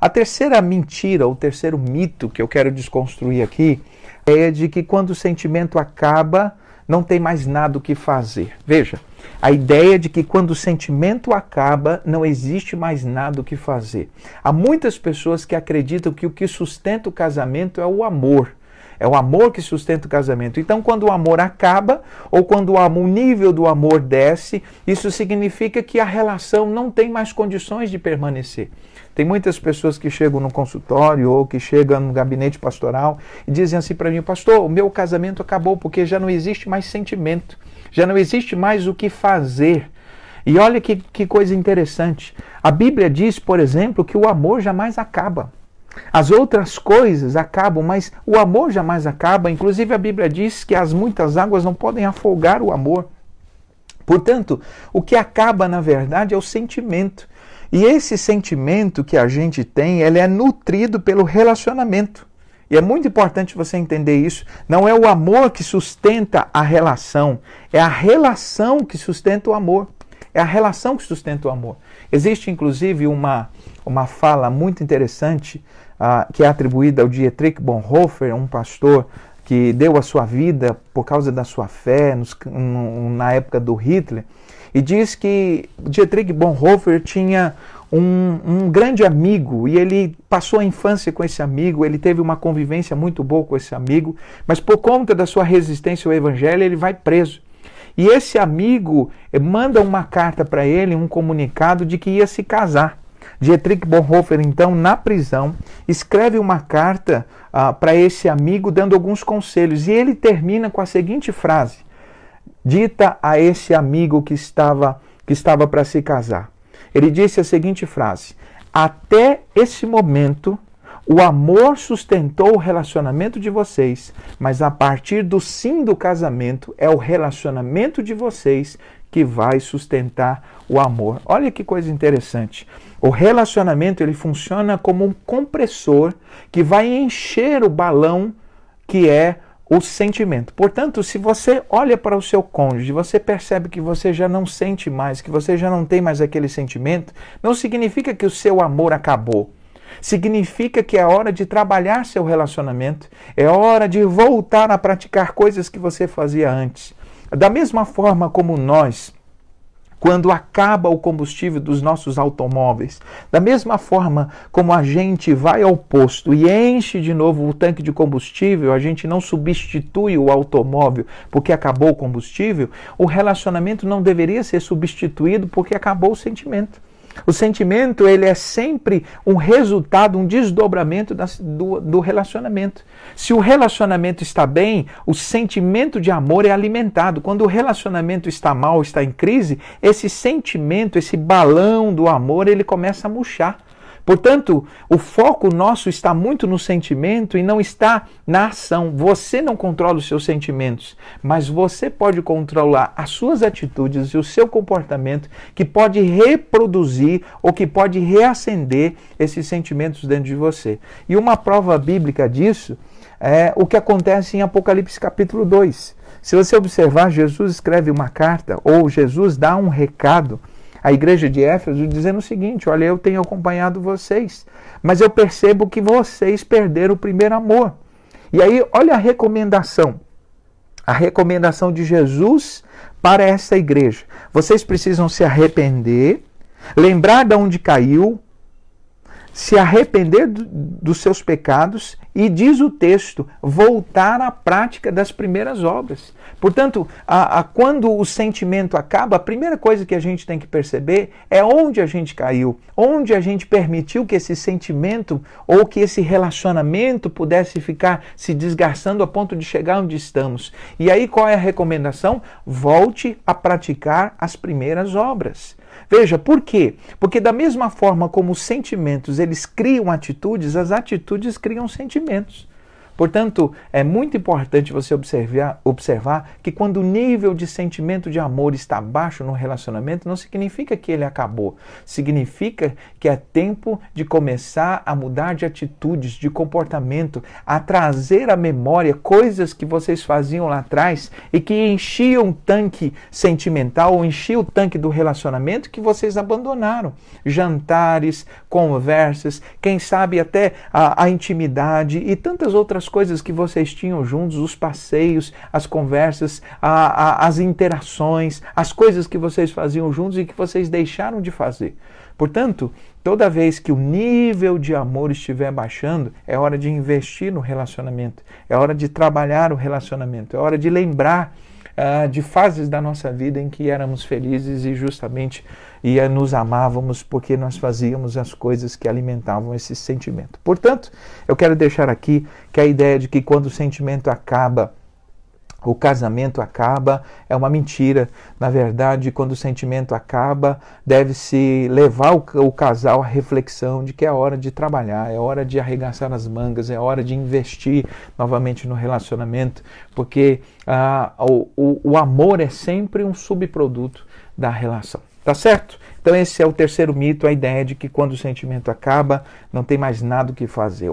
A terceira mentira, ou terceiro mito que eu quero desconstruir aqui, é de que quando o sentimento acaba, não tem mais nada o que fazer. Veja, a ideia de que quando o sentimento acaba, não existe mais nada o que fazer. Há muitas pessoas que acreditam que o que sustenta o casamento é o amor. É o amor que sustenta o casamento. Então, quando o amor acaba, ou quando o nível do amor desce, isso significa que a relação não tem mais condições de permanecer. Tem muitas pessoas que chegam no consultório ou que chegam no gabinete pastoral e dizem assim para mim, pastor, o meu casamento acabou porque já não existe mais sentimento, já não existe mais o que fazer. E olha que, que coisa interessante. A Bíblia diz, por exemplo, que o amor jamais acaba. As outras coisas acabam, mas o amor jamais acaba. Inclusive, a Bíblia diz que as muitas águas não podem afogar o amor. Portanto, o que acaba, na verdade, é o sentimento. E esse sentimento que a gente tem, ele é nutrido pelo relacionamento. E é muito importante você entender isso. Não é o amor que sustenta a relação, é a relação que sustenta o amor. É a relação que sustenta o amor. Existe, inclusive, uma, uma fala muito interessante uh, que é atribuída ao Dietrich Bonhoeffer, um pastor que deu a sua vida por causa da sua fé nos, no, na época do Hitler. E diz que Dietrich Bonhoeffer tinha um, um, grande amigo e ele passou a infância com esse amigo, ele teve uma convivência muito boa com esse amigo, mas por conta da sua resistência ao evangelho, ele vai preso. E esse amigo manda uma carta para ele, um comunicado de que ia se casar. Dietrich Bonhoeffer, então, na prisão, escreve uma carta uh, para esse amigo, dando alguns conselhos. E ele termina com a seguinte frase: dita a esse amigo que estava que estava para se casar. Ele disse a seguinte frase: Até esse momento, o amor sustentou o relacionamento de vocês, mas a partir do sim do casamento, é o relacionamento de vocês que vai sustentar o amor. Olha que coisa interessante. O relacionamento ele funciona como um compressor que vai encher o balão que é o sentimento. Portanto, se você olha para o seu cônjuge, você percebe que você já não sente mais, que você já não tem mais aquele sentimento, não significa que o seu amor acabou. Significa que é hora de trabalhar seu relacionamento, é hora de voltar a praticar coisas que você fazia antes. Da mesma forma como nós quando acaba o combustível dos nossos automóveis. Da mesma forma como a gente vai ao posto e enche de novo o tanque de combustível, a gente não substitui o automóvel porque acabou o combustível, o relacionamento não deveria ser substituído porque acabou o sentimento. O sentimento ele é sempre um resultado, um desdobramento do, do relacionamento. Se o relacionamento está bem, o sentimento de amor é alimentado. Quando o relacionamento está mal, está em crise, esse sentimento, esse balão do amor, ele começa a murchar. Portanto, o foco nosso está muito no sentimento e não está na ação. Você não controla os seus sentimentos, mas você pode controlar as suas atitudes e o seu comportamento que pode reproduzir ou que pode reacender esses sentimentos dentro de você. E uma prova bíblica disso é o que acontece em Apocalipse capítulo 2. Se você observar, Jesus escreve uma carta ou Jesus dá um recado a igreja de Éfeso dizendo o seguinte: Olha, eu tenho acompanhado vocês, mas eu percebo que vocês perderam o primeiro amor. E aí, olha a recomendação. A recomendação de Jesus para essa igreja. Vocês precisam se arrepender, lembrar de onde caiu, se arrepender do, dos seus pecados e, diz o texto, voltar à prática das primeiras obras. Portanto, a, a, quando o sentimento acaba, a primeira coisa que a gente tem que perceber é onde a gente caiu, onde a gente permitiu que esse sentimento ou que esse relacionamento pudesse ficar se desgastando a ponto de chegar onde estamos. E aí qual é a recomendação? Volte a praticar as primeiras obras. Veja, por quê? Porque da mesma forma como os sentimentos eles criam atitudes, as atitudes criam sentimentos elementos Portanto, é muito importante você observar, observar que quando o nível de sentimento de amor está baixo no relacionamento, não significa que ele acabou. Significa que é tempo de começar a mudar de atitudes, de comportamento, a trazer à memória coisas que vocês faziam lá atrás e que enchiam o tanque sentimental ou enchiam o tanque do relacionamento que vocês abandonaram. Jantares, conversas, quem sabe até a, a intimidade e tantas outras coisas que vocês tinham juntos, os passeios, as conversas, a, a, as interações, as coisas que vocês faziam juntos e que vocês deixaram de fazer. Portanto, toda vez que o nível de amor estiver baixando, é hora de investir no relacionamento, é hora de trabalhar o relacionamento, é hora de lembrar uh, de fases da nossa vida em que éramos felizes e justamente e nos amávamos porque nós fazíamos as coisas que alimentavam esse sentimento. Portanto, eu quero deixar aqui que a ideia de que quando o sentimento acaba, o casamento acaba, é uma mentira. Na verdade, quando o sentimento acaba, deve-se levar o, casal à reflexão de que é hora de trabalhar, é hora de arregaçar as mangas, é hora de investir novamente no relacionamento, porque ah, o, o, o amor é sempre um subproduto da relação. Tá certo? Então esse é o terceiro mito, a ideia de que quando o sentimento acaba, não tem mais nada o que fazer.